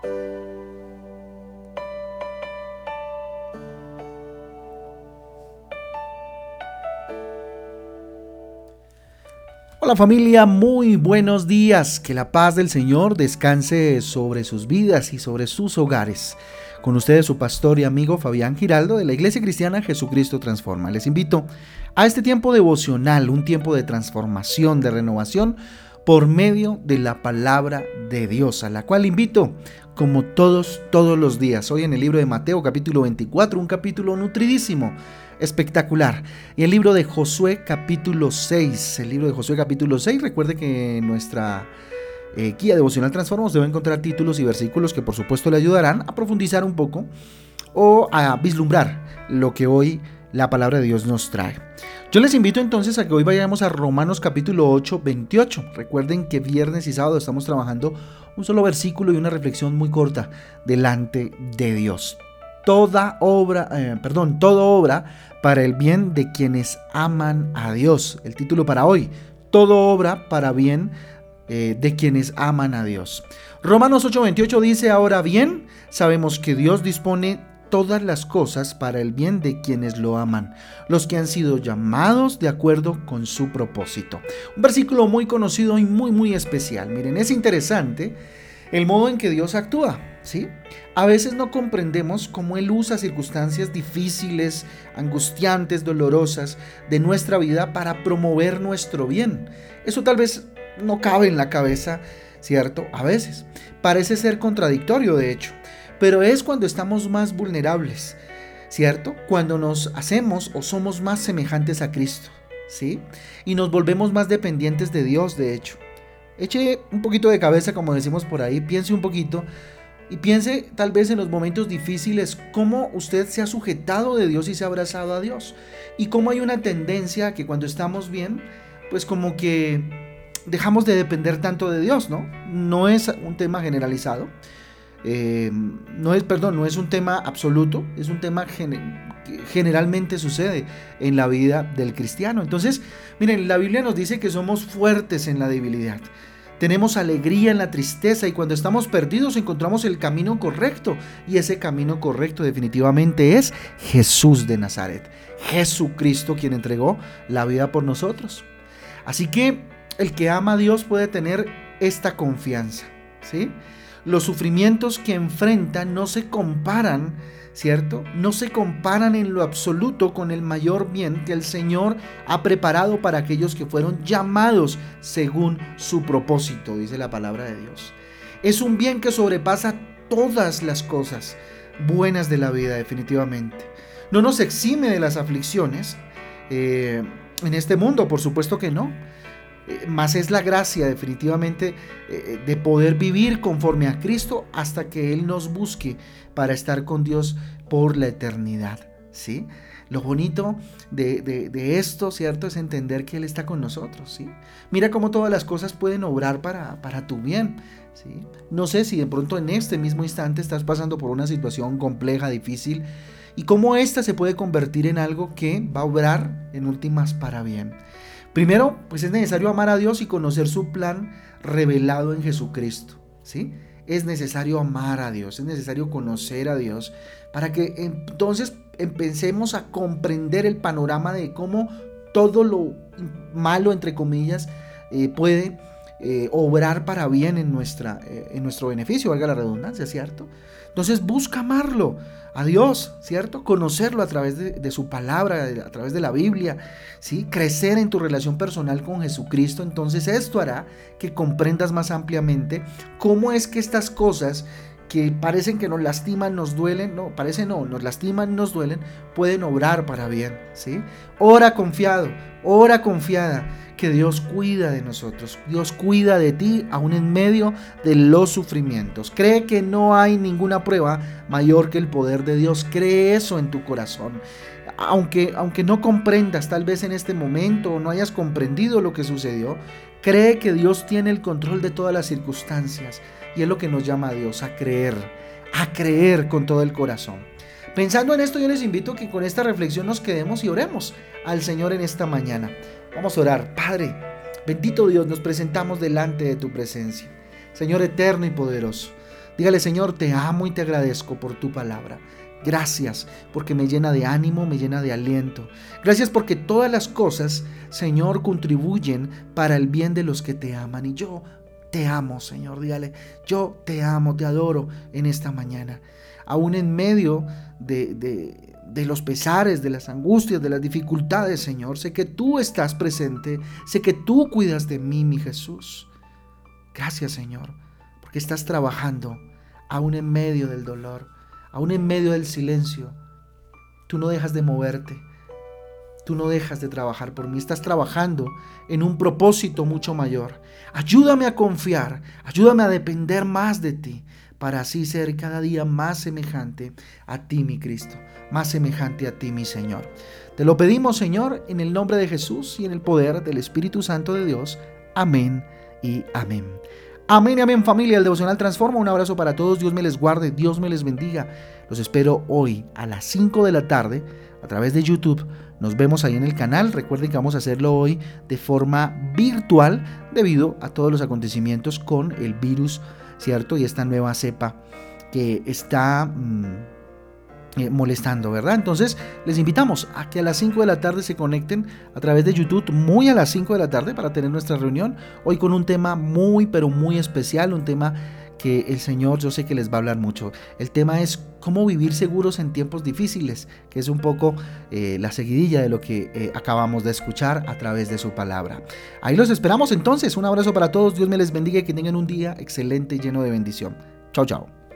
Hola familia, muy buenos días. Que la paz del Señor descanse sobre sus vidas y sobre sus hogares. Con ustedes su pastor y amigo Fabián Giraldo de la Iglesia Cristiana Jesucristo Transforma. Les invito a este tiempo devocional, un tiempo de transformación, de renovación por medio de la palabra de Dios, a la cual invito como todos, todos los días. Hoy en el libro de Mateo capítulo 24, un capítulo nutridísimo espectacular. Y el libro de Josué capítulo 6, el libro de Josué capítulo 6, recuerde que nuestra eh, guía devocional Transformos debe encontrar títulos y versículos que por supuesto le ayudarán a profundizar un poco o a vislumbrar lo que hoy la palabra de Dios nos trae. Yo les invito entonces a que hoy vayamos a Romanos capítulo 8, 28. Recuerden que viernes y sábado estamos trabajando un solo versículo y una reflexión muy corta delante de Dios. Toda obra, eh, perdón, toda obra para el bien de quienes aman a Dios. El título para hoy, todo obra para bien eh, de quienes aman a Dios. Romanos 8:28 dice, ahora bien, sabemos que Dios dispone todas las cosas para el bien de quienes lo aman, los que han sido llamados de acuerdo con su propósito. Un versículo muy conocido y muy muy especial. Miren, es interesante el modo en que Dios actúa, ¿sí? A veces no comprendemos cómo Él usa circunstancias difíciles, angustiantes, dolorosas de nuestra vida para promover nuestro bien. Eso tal vez no cabe en la cabeza, ¿cierto? A veces. Parece ser contradictorio, de hecho. Pero es cuando estamos más vulnerables, ¿cierto? Cuando nos hacemos o somos más semejantes a Cristo, ¿sí? Y nos volvemos más dependientes de Dios, de hecho. Eche un poquito de cabeza, como decimos por ahí, piense un poquito y piense tal vez en los momentos difíciles cómo usted se ha sujetado de Dios y se ha abrazado a Dios. Y cómo hay una tendencia que cuando estamos bien, pues como que dejamos de depender tanto de Dios, ¿no? No es un tema generalizado. Eh, no es, perdón, no es un tema absoluto, es un tema que generalmente sucede en la vida del cristiano. Entonces, miren, la Biblia nos dice que somos fuertes en la debilidad. Tenemos alegría en la tristeza y cuando estamos perdidos encontramos el camino correcto. Y ese camino correcto definitivamente es Jesús de Nazaret. Jesucristo quien entregó la vida por nosotros. Así que el que ama a Dios puede tener esta confianza. ¿sí? Los sufrimientos que enfrenta no se comparan ¿cierto? No se comparan en lo absoluto con el mayor bien que el Señor ha preparado para aquellos que fueron llamados según su propósito, dice la palabra de Dios. Es un bien que sobrepasa todas las cosas buenas de la vida, definitivamente. No nos exime de las aflicciones eh, en este mundo, por supuesto que no eh, más es la gracia definitivamente eh, de poder vivir conforme a Cristo hasta que Él nos busque para estar con Dios por la eternidad. ¿sí? Lo bonito de, esto, ¿cierto? Es entender que Él está con nosotros, ¿sí? Mira cómo todas las cosas pueden obrar para, para tu bien, ¿sí? No sé si de pronto en este mismo instante estás pasando por una situación compleja, difícil, y cómo esta se puede convertir en algo que va a obrar en últimas para bien. Primero, pues es necesario amar a Dios y conocer su plan revelado en Jesucristo, ¿sí? Es necesario amar a Dios, es necesario conocer a Dios para que entonces empecemos a comprender el panorama de cómo todo lo malo, entre comillas, eh, puede eh, obrar para bien en, nuestra, eh, en nuestro beneficio, valga la redundancia, ¿cierto? Entonces busca amarlo a Dios, ¿cierto? Conocerlo a través de, su palabra, a través de la Biblia, ¿sí? Crecer en tu relación personal con Jesucristo. Entonces esto hará que comprendas más ampliamente cómo es que estas cosas que parecen que nos lastiman, nos duelen, no, parece no, nos lastiman, nos duelen, pueden obrar para bien, ¿sí? Ora confiado, ora confiada que Dios cuida de nosotros, Dios cuida de ti aún en medio de los sufrimientos. Cree que no hay ninguna prueba mayor que el poder de Dios, cree eso en tu corazón. Aunque, aunque no comprendas tal vez en este momento o no hayas comprendido lo que sucedió, cree que Dios tiene el control de todas las circunstancias y es lo que nos llama a Dios, a creer, a creer con todo el corazón. Pensando en esto, yo les invito a que con esta reflexión nos quedemos y oremos al Señor en esta mañana. Vamos a orar. Padre, bendito Dios, nos presentamos delante de tu presencia. Señor eterno y poderoso. Dígale, Señor, te amo y te agradezco por tu palabra. Gracias porque me llena de ánimo, me llena de aliento. Gracias porque todas las cosas, Señor, contribuyen para el bien de los que te aman. Y yo te amo, Señor. Dígale, yo te amo, te adoro en esta mañana. Aún en medio de, de, de los pesares, de las angustias, de las dificultades, Señor. Sé que tú estás presente. Sé que tú cuidas de mí, mi Jesús. Gracias, Señor, porque estás trabajando aún en medio del dolor aún en medio del silencio, tú no dejas de moverte, tú no dejas de trabajar por mí, estás trabajando en un propósito mucho mayor. Ayúdame a confiar, ayúdame a depender más de ti, para así ser cada día más semejante a ti, mi Cristo, más semejante a ti, mi Señor. Te lo pedimos, Señor, en el nombre de Jesús y en el poder del Espíritu Santo de Dios. Amén y amén. Amén amén familia, el devocional transforma. Un abrazo para todos, Dios me les guarde, Dios me les bendiga. Los espero hoy a las 5 de la tarde a través de YouTube. Nos vemos ahí en el canal. Recuerden que vamos a hacerlo hoy de forma virtual debido a todos los acontecimientos con el virus, ¿cierto? Y esta nueva cepa que está... Mm, eh, molestando, ¿verdad? Entonces les invitamos a que a las 5 de la tarde se conecten a través de YouTube muy a las 5 de la tarde para tener nuestra reunión hoy con un tema muy pero muy especial, un tema que el Señor yo sé que les va a hablar mucho. El tema es cómo vivir seguros en tiempos difíciles, que es un poco eh, la seguidilla de lo que eh, acabamos de escuchar a través de su palabra. Ahí los esperamos entonces. Un abrazo para todos. Dios me les bendiga y que tengan un día excelente y lleno de bendición. Chao, chao.